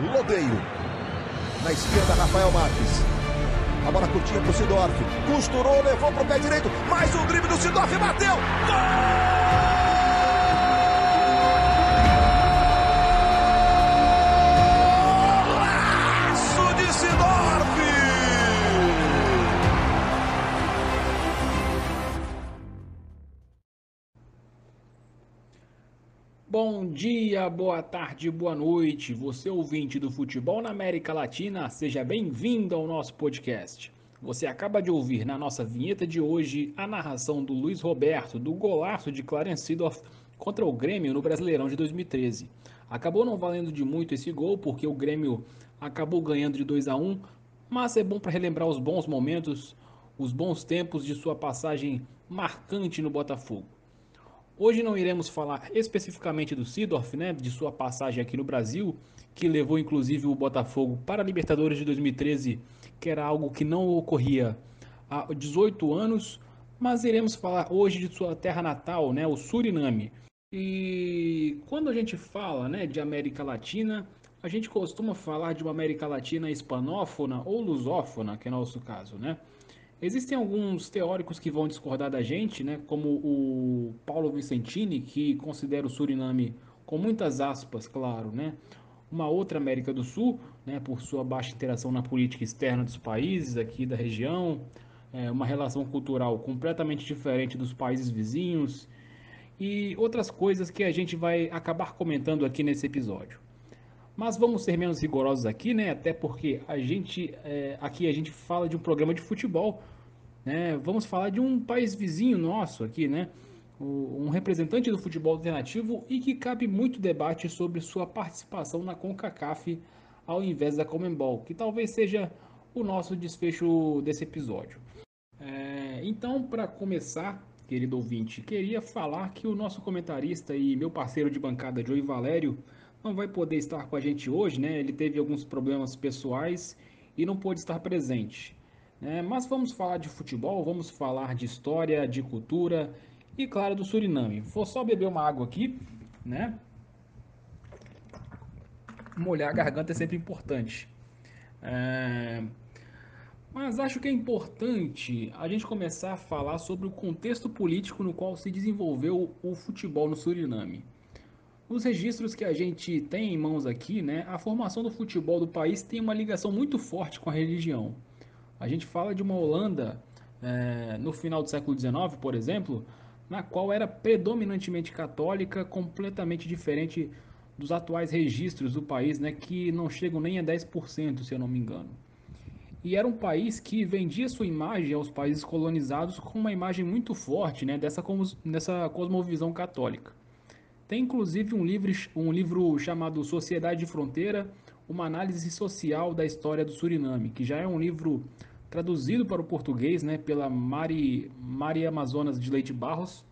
Lodeio. Na esquerda, Rafael Marques. A bola curtinha pro Sidorf. Costurou, levou pro pé direito. Mais um drible do Sidorf, bateu. Gol! Bom dia, boa tarde, boa noite. Você ouvinte do futebol na América Latina, seja bem-vindo ao nosso podcast. Você acaba de ouvir na nossa vinheta de hoje a narração do Luiz Roberto do golaço de Clarence Seedorf contra o Grêmio no Brasileirão de 2013. Acabou não valendo de muito esse gol porque o Grêmio acabou ganhando de 2 a 1, mas é bom para relembrar os bons momentos, os bons tempos de sua passagem marcante no Botafogo. Hoje não iremos falar especificamente do Sidorf, né, de sua passagem aqui no Brasil, que levou inclusive o Botafogo para a Libertadores de 2013, que era algo que não ocorria há 18 anos, mas iremos falar hoje de sua terra natal, né, o Suriname. E quando a gente fala, né, de América Latina, a gente costuma falar de uma América Latina hispanófona ou lusófona, que é nosso caso, né? Existem alguns teóricos que vão discordar da gente, né, como o Paulo Vicentini, que considera o Suriname, com muitas aspas, claro, né, uma outra América do Sul, né, por sua baixa interação na política externa dos países aqui da região, é, uma relação cultural completamente diferente dos países vizinhos e outras coisas que a gente vai acabar comentando aqui nesse episódio. Mas vamos ser menos rigorosos aqui, né? Até porque a gente é, aqui a gente fala de um programa de futebol, né? Vamos falar de um país vizinho nosso aqui, né? O, um representante do futebol alternativo e que cabe muito debate sobre sua participação na CONCACAF ao invés da Comembol, que talvez seja o nosso desfecho desse episódio. É, então, para começar, querido ouvinte, queria falar que o nosso comentarista e meu parceiro de bancada, Joey Valério, não vai poder estar com a gente hoje, né? Ele teve alguns problemas pessoais e não pôde estar presente. Né? Mas vamos falar de futebol, vamos falar de história, de cultura e, claro, do Suriname. Vou só beber uma água aqui, né? Molhar a garganta é sempre importante. É... Mas acho que é importante a gente começar a falar sobre o contexto político no qual se desenvolveu o futebol no Suriname. Os registros que a gente tem em mãos aqui, né, a formação do futebol do país tem uma ligação muito forte com a religião. A gente fala de uma Holanda é, no final do século XIX, por exemplo, na qual era predominantemente católica, completamente diferente dos atuais registros do país, né, que não chegam nem a 10%, se eu não me engano. E era um país que vendia sua imagem aos países colonizados com uma imagem muito forte né, dessa, dessa cosmovisão católica. Tem inclusive um livro, um livro chamado Sociedade de Fronteira, uma análise social da história do Suriname, que já é um livro traduzido para o português né, pela Mari, Mari Amazonas de Leite Barros.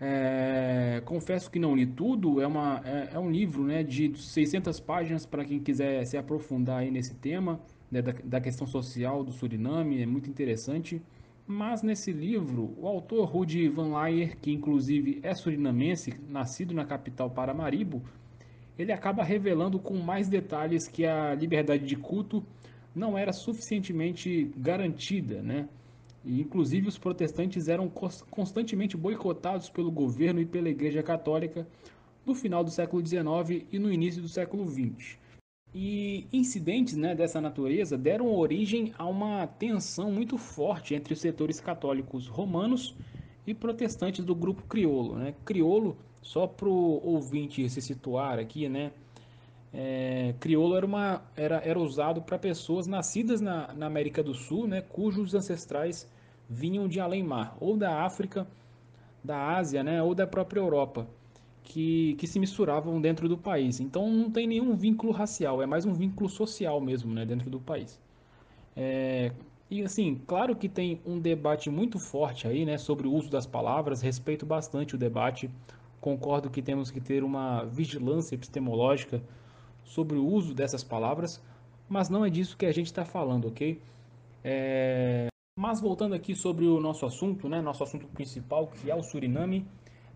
É, confesso que não li tudo, é, uma, é, é um livro né, de 600 páginas para quem quiser se aprofundar aí nesse tema né, da, da questão social do Suriname, é muito interessante. Mas nesse livro, o autor Rudy Van Laer, que inclusive é surinamense, nascido na capital Paramaribo, ele acaba revelando com mais detalhes que a liberdade de culto não era suficientemente garantida, né? E, inclusive os protestantes eram constantemente boicotados pelo governo e pela Igreja Católica no final do século XIX e no início do século XX. E incidentes né, dessa natureza deram origem a uma tensão muito forte entre os setores católicos romanos e protestantes do grupo criolo. Né? Criolo, só para o ouvinte se situar aqui, né? É, criolo era, uma, era, era usado para pessoas nascidas na, na América do Sul, né, cujos ancestrais vinham de além-mar, ou da África, da Ásia, né, ou da própria Europa que, que se misturavam dentro do país. Então não tem nenhum vínculo racial, é mais um vínculo social mesmo né, dentro do país. É, e assim, claro que tem um debate muito forte aí né, sobre o uso das palavras, respeito bastante o debate, concordo que temos que ter uma vigilância epistemológica sobre o uso dessas palavras, mas não é disso que a gente está falando, ok? É... Mas voltando aqui sobre o nosso assunto, né, nosso assunto principal, que é o Suriname,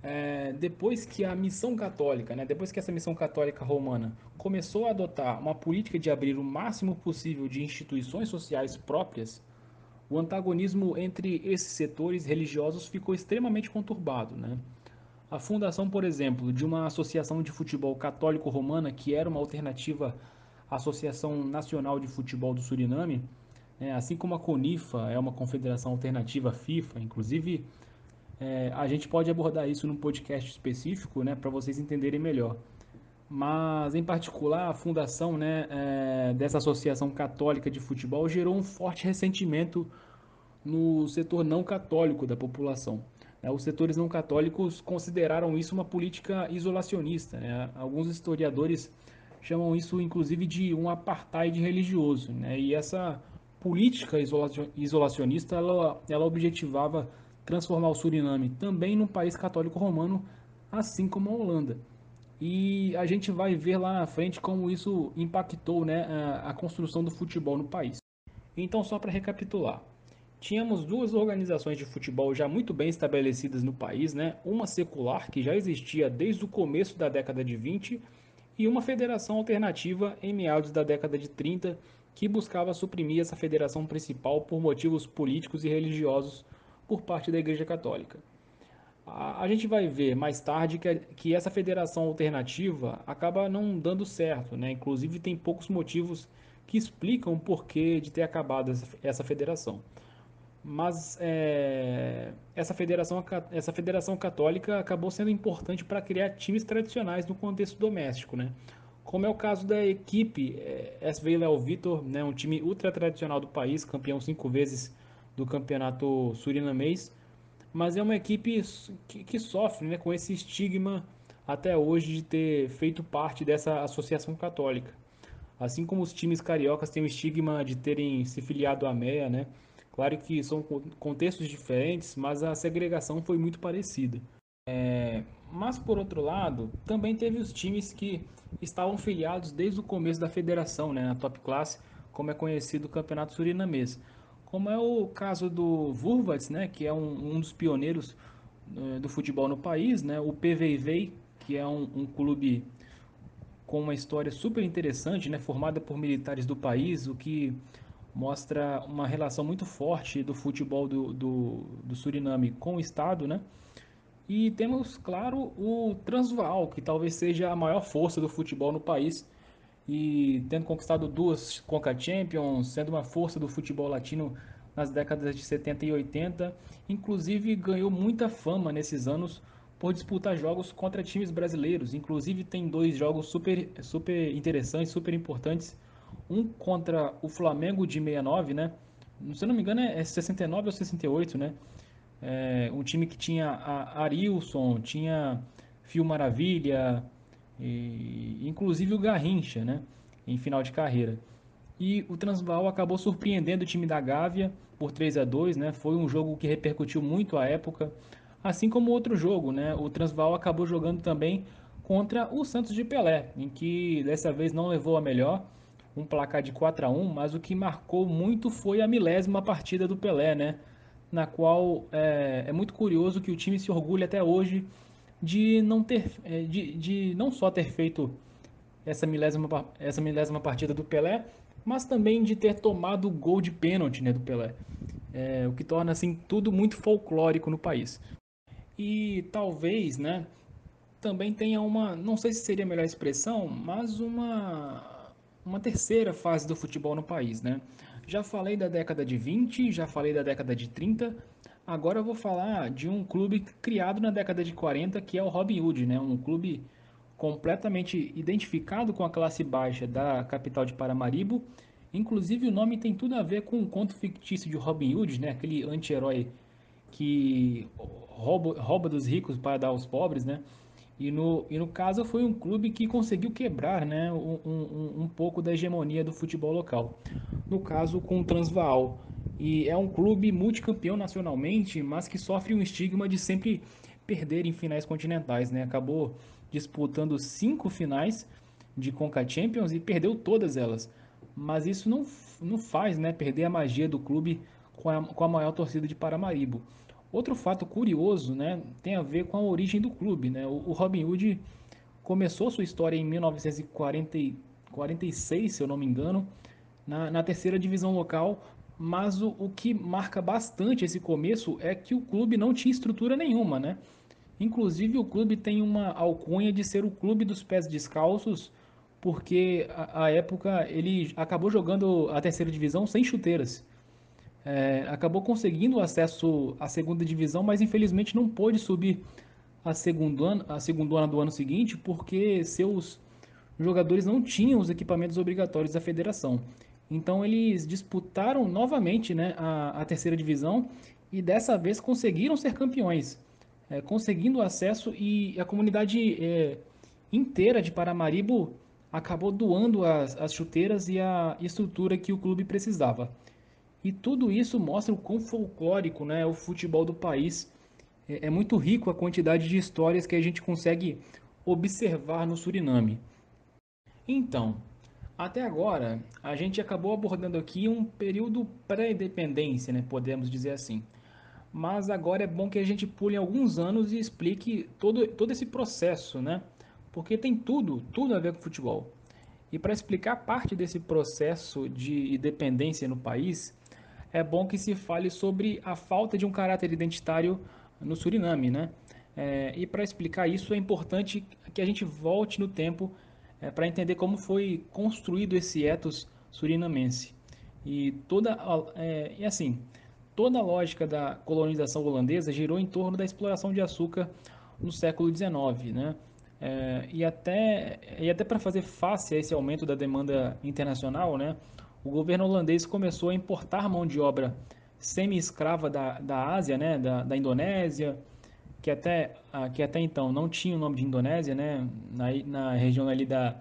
é, depois que a missão católica, né, depois que essa missão católica romana começou a adotar uma política de abrir o máximo possível de instituições sociais próprias, o antagonismo entre esses setores religiosos ficou extremamente conturbado. Né? A fundação, por exemplo, de uma associação de futebol católico romana, que era uma alternativa à Associação Nacional de Futebol do Suriname, né, assim como a CONIFA é uma confederação alternativa à FIFA, inclusive é, a gente pode abordar isso num podcast específico, né, para vocês entenderem melhor. Mas, em particular, a fundação né, é, dessa associação católica de futebol gerou um forte ressentimento no setor não católico da população. É, os setores não católicos consideraram isso uma política isolacionista. Né? Alguns historiadores chamam isso, inclusive, de um apartheid religioso. Né? E essa política isolacionista ela, ela objetivava transformar o Suriname também num país católico romano, assim como a Holanda. E a gente vai ver lá na frente como isso impactou né, a, a construção do futebol no país. Então, só para recapitular, tínhamos duas organizações de futebol já muito bem estabelecidas no país, né? uma secular, que já existia desde o começo da década de 20, e uma federação alternativa em meados da década de 30, que buscava suprimir essa federação principal por motivos políticos e religiosos por parte da Igreja Católica. A, a gente vai ver mais tarde que, que essa federação alternativa acaba não dando certo, né? inclusive tem poucos motivos que explicam o porquê de ter acabado essa, essa federação. Mas é, essa, federação, essa federação católica acabou sendo importante para criar times tradicionais no contexto doméstico, né? como é o caso da equipe é, SV Léo Vitor, né, um time ultra tradicional do país, campeão cinco vezes do campeonato surinamês, mas é uma equipe que, que sofre né, com esse estigma até hoje de ter feito parte dessa associação católica. Assim como os times cariocas têm o estigma de terem se filiado à MEA, né? Claro que são contextos diferentes, mas a segregação foi muito parecida. É, mas por outro lado, também teve os times que estavam filiados desde o começo da federação, né, na top classe, como é conhecido o campeonato surinamês como é o caso do Vurvats, né, que é um, um dos pioneiros uh, do futebol no país, né, o PVV, que é um, um, clube com uma história super interessante, né, formada por militares do país, o que mostra uma relação muito forte do futebol do, do, do Suriname com o Estado, né, e temos, claro, o Transvaal, que talvez seja a maior força do futebol no país, e tendo conquistado duas Conca Champions, sendo uma força do futebol latino nas décadas de 70 e 80, inclusive ganhou muita fama nesses anos por disputar jogos contra times brasileiros. Inclusive tem dois jogos super, super interessantes, super importantes. Um contra o Flamengo de 69, né? Se eu não me engano é 69 ou 68, né? É, um time que tinha a Arilson, tinha Fio Maravilha, e, inclusive o Garrincha, né, em final de carreira. E o Transvaal acabou surpreendendo o time da Gávea por 3 a 2 né? Foi um jogo que repercutiu muito à época. Assim como outro jogo, né? O Transvaal acabou jogando também contra o Santos de Pelé, em que dessa vez não levou a melhor, um placar de 4 a 1 mas o que marcou muito foi a milésima partida do Pelé, né? Na qual é, é muito curioso que o time se orgulha até hoje de não ter, é, de, de não só ter feito essa milésima, essa milésima partida do Pelé, mas também de ter tomado o gol de pênalti né, do Pelé. É, o que torna assim tudo muito folclórico no país. E talvez, né, também tenha uma, não sei se seria a melhor expressão, mas uma uma terceira fase do futebol no país, né? Já falei da década de 20, já falei da década de 30, Agora eu vou falar de um clube criado na década de 40, que é o Robin Hood, né? Um clube completamente identificado com a classe baixa da capital de Paramaribo. Inclusive o nome tem tudo a ver com o conto fictício de Robin Hood, né? Aquele anti-herói que rouba, rouba dos ricos para dar aos pobres, né? E no, e no caso foi um clube que conseguiu quebrar né, um, um, um pouco da hegemonia do futebol local. No caso com o Transvaal e é um clube multicampeão nacionalmente, mas que sofre um estigma de sempre perder em finais continentais, né? Acabou disputando cinco finais de Conca Champions e perdeu todas elas. Mas isso não, não faz né, perder a magia do clube com a, com a maior torcida de Paramaribo. Outro fato curioso né, tem a ver com a origem do clube. Né? O, o Robin Hood começou sua história em 1946, se eu não me engano, na, na terceira divisão local, mas o, o, que marca bastante esse começo é que o clube não tinha estrutura nenhuma, né? Inclusive o clube tem uma alcunha de ser o clube dos pés descalços, porque a, a época ele acabou jogando a terceira divisão sem chuteiras. É, acabou conseguindo acesso à segunda divisão, mas infelizmente não pôde subir a segundo ano, a segundo ano do ano seguinte, porque seus jogadores não tinham os equipamentos obrigatórios da federação. Então eles disputaram novamente né, a, a terceira divisão e dessa vez conseguiram ser campeões, é, conseguindo acesso e a comunidade é, inteira de Paramaribo acabou doando as, as chuteiras e a estrutura que o clube precisava. E tudo isso mostra o quão folclórico né, é o futebol do país. É, é muito rico a quantidade de histórias que a gente consegue observar no Suriname. Então, até agora, a gente acabou abordando aqui um período pré-independência, né, podemos dizer assim. Mas agora é bom que a gente pule alguns anos e explique todo, todo esse processo, né? porque tem tudo, tudo a ver com futebol. E para explicar parte desse processo de independência no país, é bom que se fale sobre a falta de um caráter identitário no Suriname, né? É, e para explicar isso é importante que a gente volte no tempo é, para entender como foi construído esse ethos surinamense. E toda é, e assim, toda a lógica da colonização holandesa girou em torno da exploração de açúcar no século XIX, né? É, e até, e até para fazer face a esse aumento da demanda internacional, né, o governo holandês começou a importar mão de obra semi-escrava da, da Ásia, né, da, da Indonésia, que até, ah, que até então não tinha o nome de Indonésia, né, na, na região ali da,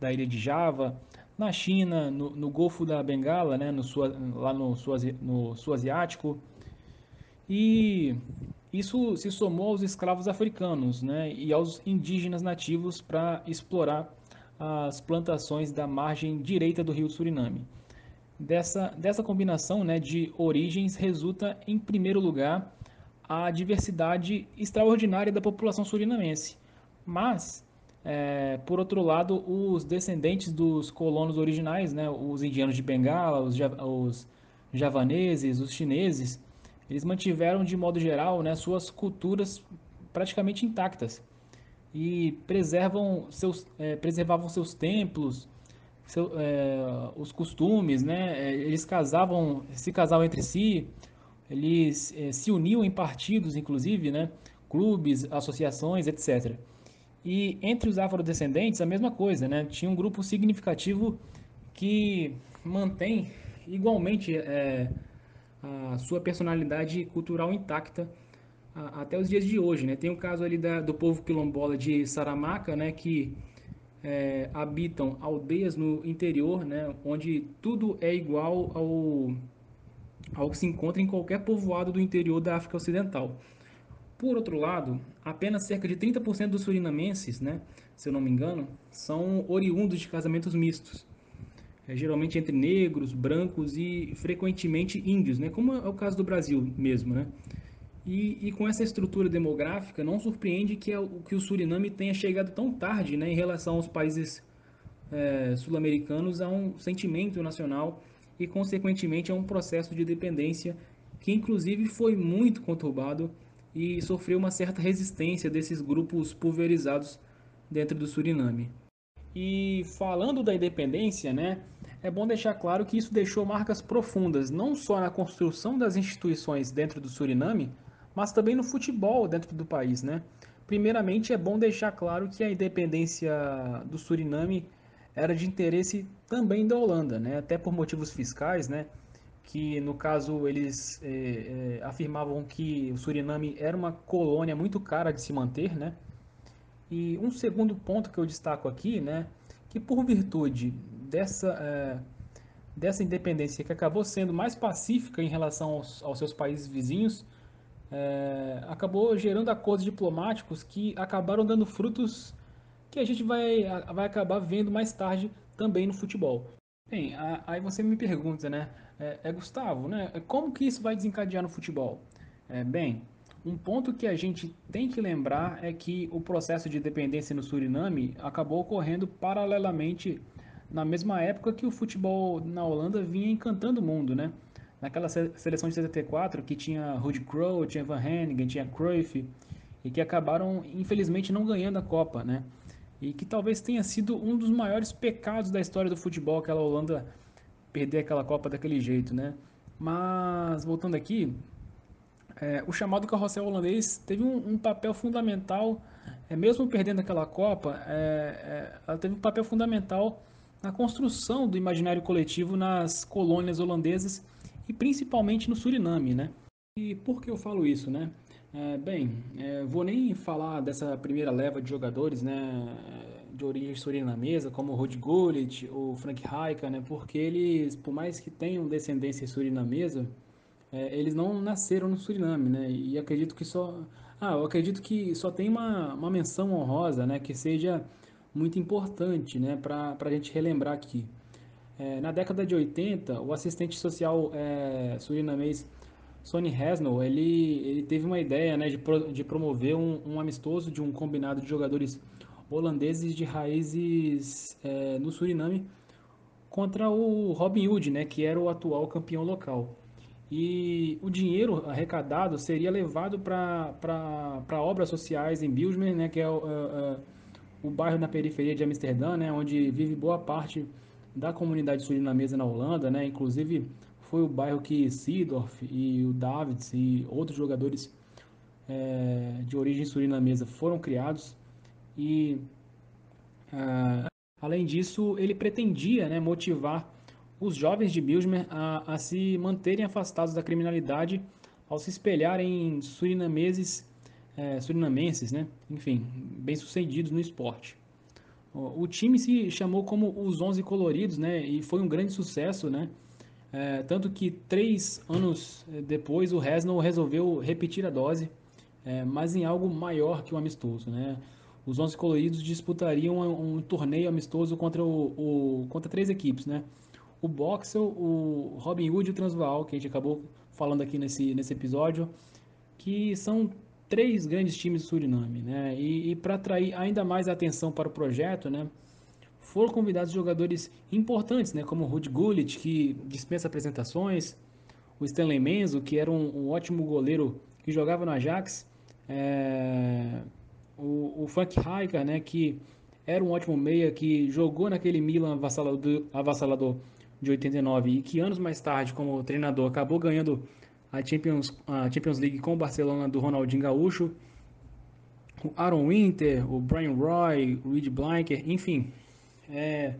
da ilha de Java, na China, no, no Golfo da Bengala, né, no, lá no, no Sul Asiático. E isso se somou aos escravos africanos né, e aos indígenas nativos para explorar as plantações da margem direita do rio Suriname. Dessa, dessa combinação né, de origens resulta, em primeiro lugar, a diversidade extraordinária da população surinamense. Mas, é, por outro lado, os descendentes dos colonos originais, né, os indianos de Bengala, os, os javaneses, os chineses, eles mantiveram de modo geral né, suas culturas praticamente intactas e preservam seus, é, preservavam seus templos, seu, é, os costumes, né? É, eles casavam, se casavam entre si, eles é, se uniam em partidos, inclusive, né? clubes, associações, etc. E entre os afrodescendentes, a mesma coisa, né? Tinha um grupo significativo que mantém igualmente é, a sua personalidade cultural intacta a, até os dias de hoje, né? Tem o caso ali da, do povo quilombola de Saramaca, né? Que é, habitam aldeias no interior, né? Onde tudo é igual ao, ao que se encontra em qualquer povoado do interior da África Ocidental. Por outro lado, apenas cerca de 30% dos surinamenses, né, se eu não me engano, são oriundos de casamentos mistos é, geralmente entre negros, brancos e frequentemente índios, né? como é o caso do Brasil mesmo. Né? E, e com essa estrutura demográfica, não surpreende que, é que o Suriname tenha chegado tão tarde né, em relação aos países é, sul-americanos a um sentimento nacional e, consequentemente, a um processo de dependência que, inclusive, foi muito conturbado e sofreu uma certa resistência desses grupos pulverizados dentro do Suriname. E falando da independência, né, é bom deixar claro que isso deixou marcas profundas, não só na construção das instituições dentro do Suriname, mas também no futebol dentro do país, né? Primeiramente, é bom deixar claro que a independência do Suriname era de interesse também da Holanda, né? Até por motivos fiscais, né? Que no caso eles é, é, afirmavam que o Suriname era uma colônia muito cara de se manter, né? E um segundo ponto que eu destaco aqui, né, que por virtude dessa, é, dessa independência que acabou sendo mais pacífica em relação aos, aos seus países vizinhos, acabou gerando acordos diplomáticos que acabaram dando frutos que a gente vai, vai acabar vendo mais tarde também no futebol. Bem, aí você me pergunta, né, é, é Gustavo, né, como que isso vai desencadear no futebol? É, bem, um ponto que a gente tem que lembrar é que o processo de independência no Suriname acabou ocorrendo paralelamente na mesma época que o futebol na Holanda vinha encantando o mundo, né? Naquela seleção de 74 que tinha Ruud Krol, tinha Van Henningen, tinha Cruyff e que acabaram infelizmente não ganhando a Copa, né? E que talvez tenha sido um dos maiores pecados da história do futebol aquela Holanda perder aquela Copa daquele jeito, né? Mas voltando aqui, é, o chamado carrossel holandês teve um, um papel fundamental, é, mesmo perdendo aquela Copa, é, é, ela teve um papel fundamental na construção do imaginário coletivo nas colônias holandesas e principalmente no Suriname, né? E por que eu falo isso, né? É, bem, é, vou nem falar dessa primeira leva de jogadores, né, de origem surinamesa, como o Rod Gullit, o Frank Rijkaard, né, porque eles, por mais que tenham descendência surinamesa, é, eles não nasceram no Suriname, né, e acredito que só, ah, eu acredito que só tem uma, uma menção honrosa, né, que seja muito importante, né, para a gente relembrar aqui. É, na década de 80, o assistente social é, surinamês Sonny Hasnell, ele, ele teve uma ideia né, de, pro, de promover um, um, amistoso de um combinado de jogadores holandeses de raízes é, no Suriname contra o Robin Hood, né, que era o atual campeão local. E o dinheiro arrecadado seria levado para obras sociais em Bilsmer, né, que é o, é, é, o bairro na periferia de Amsterdã, né, onde vive boa parte da comunidade surinamesa na Holanda, né, inclusive foi o bairro que Sidorf e o Davids e outros jogadores é, de origem surinamesa foram criados. E, é, além disso, ele pretendia né, motivar os jovens de Bilsmer a, a, se manterem afastados da criminalidade ao se espelharem em surinameses, é, surinamenses, né? enfim, bem-sucedidos no esporte. O, o time se chamou como os Onze Coloridos né? e foi um grande sucesso, né? É, tanto que três anos é, depois o Resnall resolveu repetir a dose, é, mas em algo maior que o amistoso. Né? Os 11 coloridos disputariam um, um torneio amistoso contra, o, o, contra três equipes. Né? O Boxel, o Robin Hood e o Transvaal, que a gente acabou falando aqui nesse, nesse episódio, que são três grandes times do Suriname. Né? E, e para atrair ainda mais atenção para o projeto, né? Foram convidados jogadores importantes, né, como o Ruud Gullit, que dispensa apresentações, o Stanley Menzo, que era um, um ótimo goleiro que jogava no Ajax, é, o, o Frank Rijkaard, né, que era um ótimo meia, que jogou naquele Milan avassalador, avassalador de 89 e que anos mais tarde, como treinador, acabou ganhando a Champions, a Champions League com o Barcelona do Ronaldinho Gaúcho, o Aaron Winter, o Brian Roy, o Reed Blanker, enfim, é,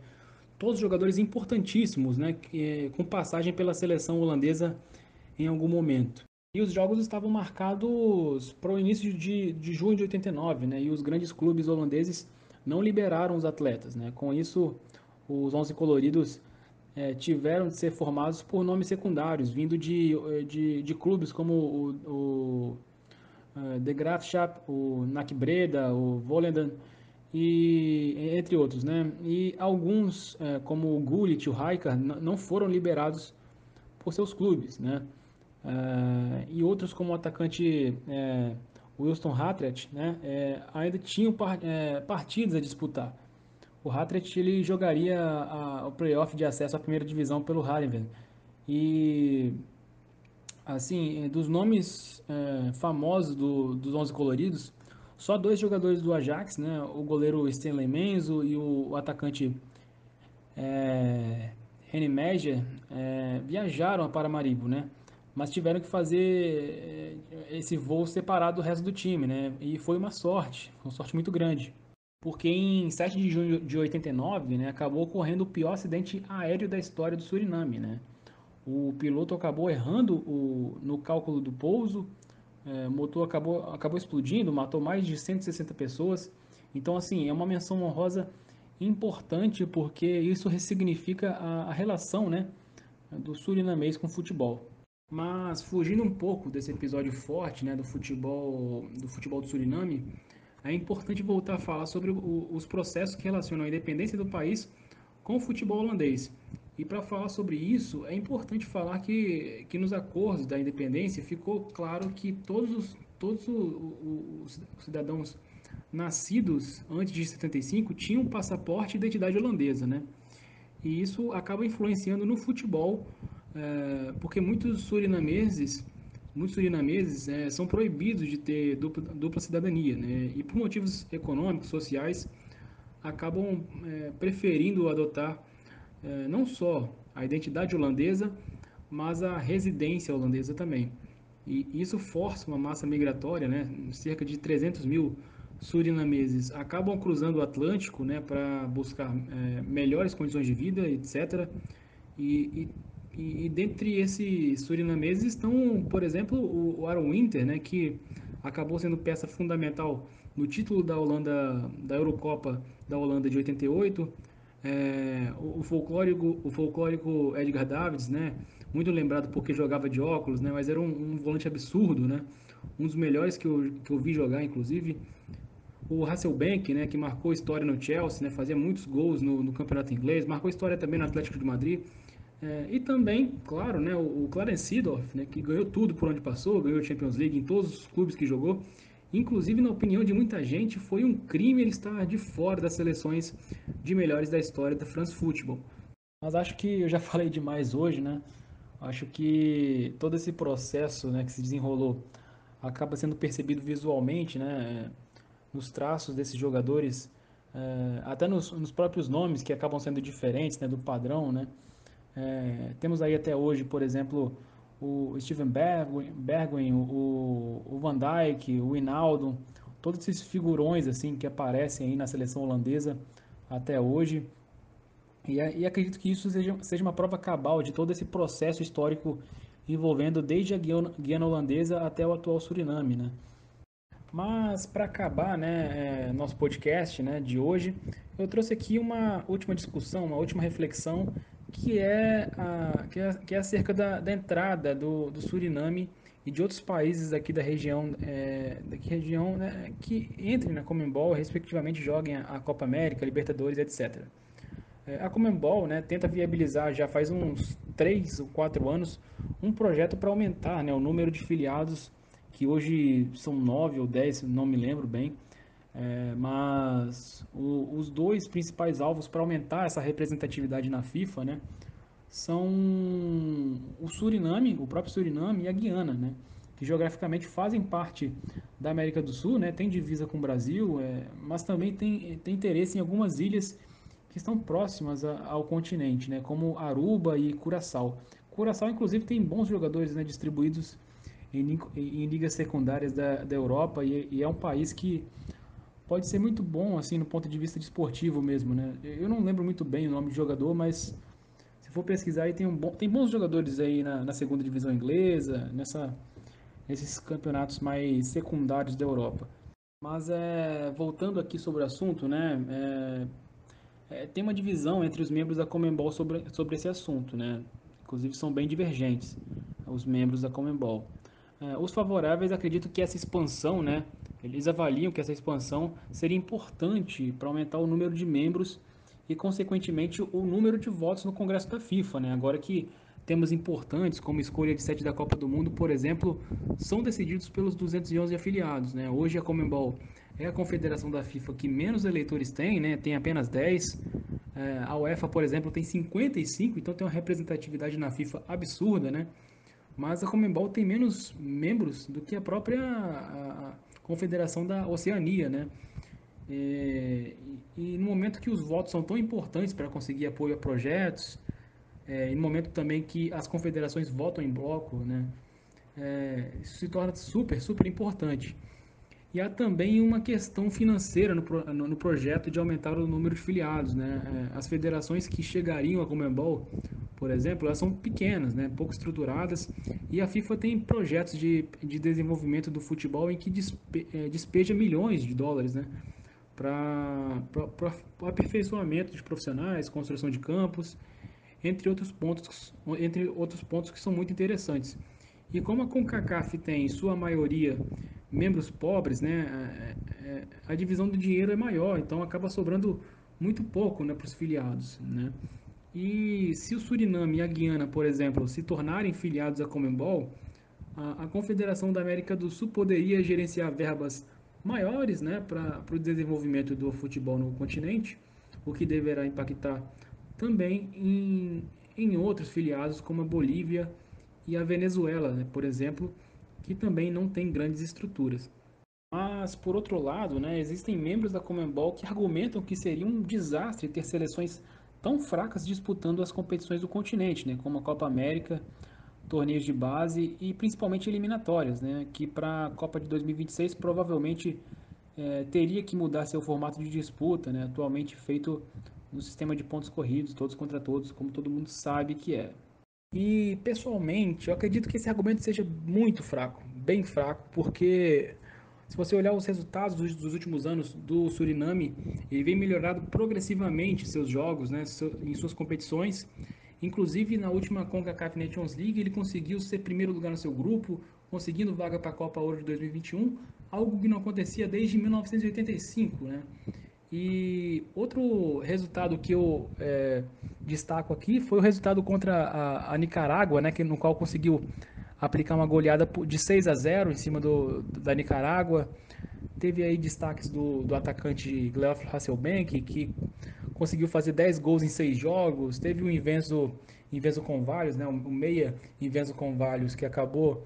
todos jogadores importantíssimos, né, que, com passagem pela seleção holandesa em algum momento. E os jogos estavam marcados para o início de, de junho de 89, né, e os grandes clubes holandeses não liberaram os atletas. Né, com isso, os 11 coloridos é, tiveram de ser formados por nomes secundários, vindo de, de, de clubes como o, o uh, De Graafschap, o NAC Breda, o Volendam, e entre outros, né? E alguns, é, como o Gullit e o Rijkaard, não foram liberados por seus clubes, né? É, e outros, como o atacante é, Wilson Hatret, né? É, ainda tinham par, é, partidas a disputar. O Hatret ele jogaria a, o playoff de acesso à primeira divisão pelo Harenven. E assim, dos nomes é, famosos do, dos 11 coloridos, só dois jogadores do Ajax, né? O goleiro Stanley Menzo e o, atacante é, René Meja, é, viajaram para Maribo, né? Mas tiveram que fazer é, esse voo separado do resto do time, né? E foi uma sorte, uma sorte muito grande. Porque em 7 de junho de 89, né, acabou ocorrendo o pior acidente aéreo da história do Suriname, né? O piloto acabou errando o, no cálculo do pouso, é, o motor acabou, acabou explodindo, matou mais de 160 pessoas. Então, assim, é uma menção honrosa importante porque isso ressignifica a, a relação né, do surinamês com o futebol. Mas fugindo um pouco desse episódio forte né, do futebol do futebol do Suriname, é importante voltar a falar sobre o, os processos que relacionam a independência do país com o futebol holandês. E para falar sobre isso, é importante falar que, que nos acordos da independência ficou claro que todos os, todos os, os cidadãos nascidos antes de 75 tinham passaporte e identidade holandesa, né? E isso acaba influenciando no futebol, é, porque muitos surinameses, muitos surinameses é, são proibidos de ter dupla, dupla cidadania, né? E por motivos econômicos, sociais, acabam é, preferindo adotar não só a identidade holandesa, mas a residência holandesa também. E isso força uma massa migratória, né? cerca de 300 mil surinameses acabam cruzando o Atlântico né, para buscar é, melhores condições de vida, etc. E, e, e, dentre esses surinameses estão, por exemplo, o, o Aaron Winter, né, que acabou sendo peça fundamental no título da Holanda, da Eurocopa da Holanda de 88, é, o, folclórico, o folclórico Edgar Davids, né? Muito lembrado porque jogava de óculos, né? Mas era um, um volante absurdo, né? Um dos melhores que eu, que eu vi jogar, inclusive. O Hasselbank, né? Que marcou história no Chelsea, né? Fazia muitos gols no, no campeonato inglês. Marcou história também no Atlético de Madrid. É, e também, claro, né? O, o Clarence Seedorf, né? Que ganhou tudo por onde passou. Ganhou Champions League em todos os clubes que jogou. Inclusive, na opinião de muita gente, foi um crime ele estar de fora das seleções de melhores da história da France Football. Mas acho que eu já falei demais hoje, né? Acho que todo esse processo né, que se desenrolou acaba sendo percebido visualmente, né? Nos traços desses jogadores, é, até nos, nos, próprios nomes que acabam sendo diferentes né, do padrão, né? É, temos aí até hoje, por exemplo, o Steven Bergwijn, o, o Van Dijk, o Hinaldo, todos esses figurões assim que aparecem aí na seleção holandesa até hoje. E, e acredito que isso seja, seja uma prova cabal de todo esse processo histórico envolvendo desde a Guiana, Guiana holandesa até o atual Suriname, né? Mas para acabar, né, é, nosso podcast, né, de hoje, eu trouxe aqui uma última discussão, uma última reflexão que é, a, que é, que é acerca da, da entrada do, do Suriname e de outros países aqui da região, é, daqui região né, que entrem na Comembol, respectivamente joguem a, Copa América, Libertadores, etc. É, a Comembol né, tenta viabilizar já faz uns 3 ou 4 anos um projeto para aumentar né, o número de filiados, que hoje são 9 ou 10, não me lembro bem, é, mas o, os dois principais alvos para aumentar essa representatividade na FIFA, né, são o Suriname, o próprio Suriname e a Guiana, né, que geograficamente fazem parte da América do Sul, né, tem divisa com o Brasil, é, mas também tem, tem interesse em algumas ilhas que estão próximas a, ao continente, né, como Aruba e Curaçao. Curaçao, inclusive, tem bons jogadores né, distribuídos em, em, ligas secundárias da, da Europa e, e é um país que pode ser muito bom, assim, no ponto de vista desportivo mesmo, né? Eu não lembro muito bem o nome de jogador, mas se for pesquisar aí tem, um bom, tem bons jogadores aí na, na segunda divisão inglesa, nessa, nesses campeonatos mais secundários da Europa. Mas é, voltando aqui sobre o assunto, né? É, é, tem uma divisão entre os membros da Comembol sobre, sobre esse assunto, né? Inclusive são bem divergentes os membros da Comembol. É, os favoráveis acreditam que essa expansão, né, eles avaliam que essa expansão seria importante para aumentar o número de membros e, consequentemente, o número de votos no Congresso da FIFA. Né? Agora que temas importantes, como escolha de sete da Copa do Mundo, por exemplo, são decididos pelos 211 afiliados. Né? Hoje a Comembol é a confederação da FIFA que menos eleitores tem, né? tem apenas 10. É, a UEFA, por exemplo, tem 55, então tem uma representatividade na FIFA absurda, né? Mas a Comembol tem menos membros do que a própria a, Confederação da Oceania, né? É, e, e, no momento que os votos são tão importantes para conseguir apoio a projetos, é, e no momento também que as confederações votam em bloco, né? É, isso se torna super, super importante. E há também uma questão financeira no, no, no projeto de aumentar o número de filiados. Né? É, as federações que chegariam a Comembol, por exemplo, elas são pequenas, né? pouco estruturadas, e a FIFA tem projetos de, de desenvolvimento do futebol em que despe, é, despeja milhões de dólares né? para aperfeiçoamento de profissionais, construção de campos, entre outros pontos, entre outros pontos que são muito interessantes. E como a CONCACAF tem, em sua maioria, membros pobres, né, é, é, a divisão do dinheiro é maior, então acaba sobrando muito pouco né, para os filiados. Né? E se o Suriname e a Guiana, por exemplo, se tornarem filiados à Comembol, a, a Confederação da América do Sul poderia gerenciar verbas maiores né, para o desenvolvimento do futebol no continente, o que deverá impactar também em, em outros filiados como a Bolívia e a Venezuela, né, por exemplo, que também não tem grandes estruturas. Mas, por outro lado, né, existem membros da Comembol que argumentam que seria um desastre ter seleções tão fracas disputando as competições do continente, né, como a Copa América, torneios de base e principalmente eliminatórias, né, que para a Copa de 2026 provavelmente é, teria que mudar seu formato de disputa, né, atualmente feito no sistema de pontos corridos, todos contra todos, como todo mundo sabe que é. E pessoalmente, eu acredito que esse argumento seja muito fraco, bem fraco, porque se você olhar os resultados dos, dos últimos anos do Suriname, ele vem melhorando progressivamente seus jogos, né, em suas competições. Inclusive na última CONCACAF Nations League, ele conseguiu ser primeiro lugar no seu grupo, conseguindo vaga para a Copa Ouro de 2021, algo que não acontecia desde 1985, né? E outro resultado que eu é, destaco aqui foi o resultado contra a, a, Nicarágua, né, que, no qual conseguiu aplicar uma goleada de 6 a 0 em cima do, da Nicarágua. Teve aí destaques do, do atacante Gleof Hasselbank, que conseguiu fazer 10 gols em 6 jogos. Teve o Invenzo, Invenzo Convalhos, né, o meia Invenzo Convalhos, que acabou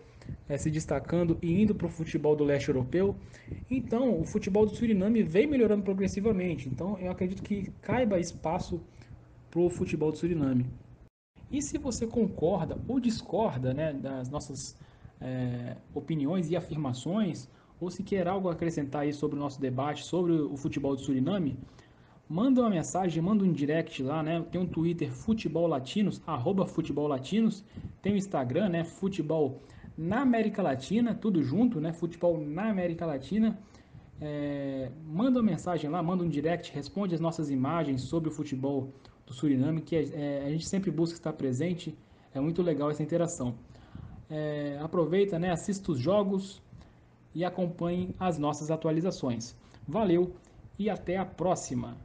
é, se destacando e indo para o futebol do leste europeu. Então, o futebol do Suriname vem melhorando progressivamente. Então, eu acredito que caiba espaço para o futebol do Suriname. E se você concorda ou discorda né, das nossas é, opiniões e afirmações, ou se quer algo acrescentar aí sobre o nosso debate sobre o futebol do Suriname, manda uma mensagem, manda um direct lá, né? Tem um Twitter Futebol Latinos, arroba Futebol Latinos, tem o Instagram, né? Futebol na América Latina, tudo junto, né? Futebol na América Latina. É, manda uma mensagem lá, manda um direct, responde as nossas imagens sobre o futebol do Suriname, que é, é, a gente sempre busca estar presente. É muito legal essa interação. É, aproveita, né? Assista os jogos e acompanhe as nossas atualizações. Valeu e até a próxima!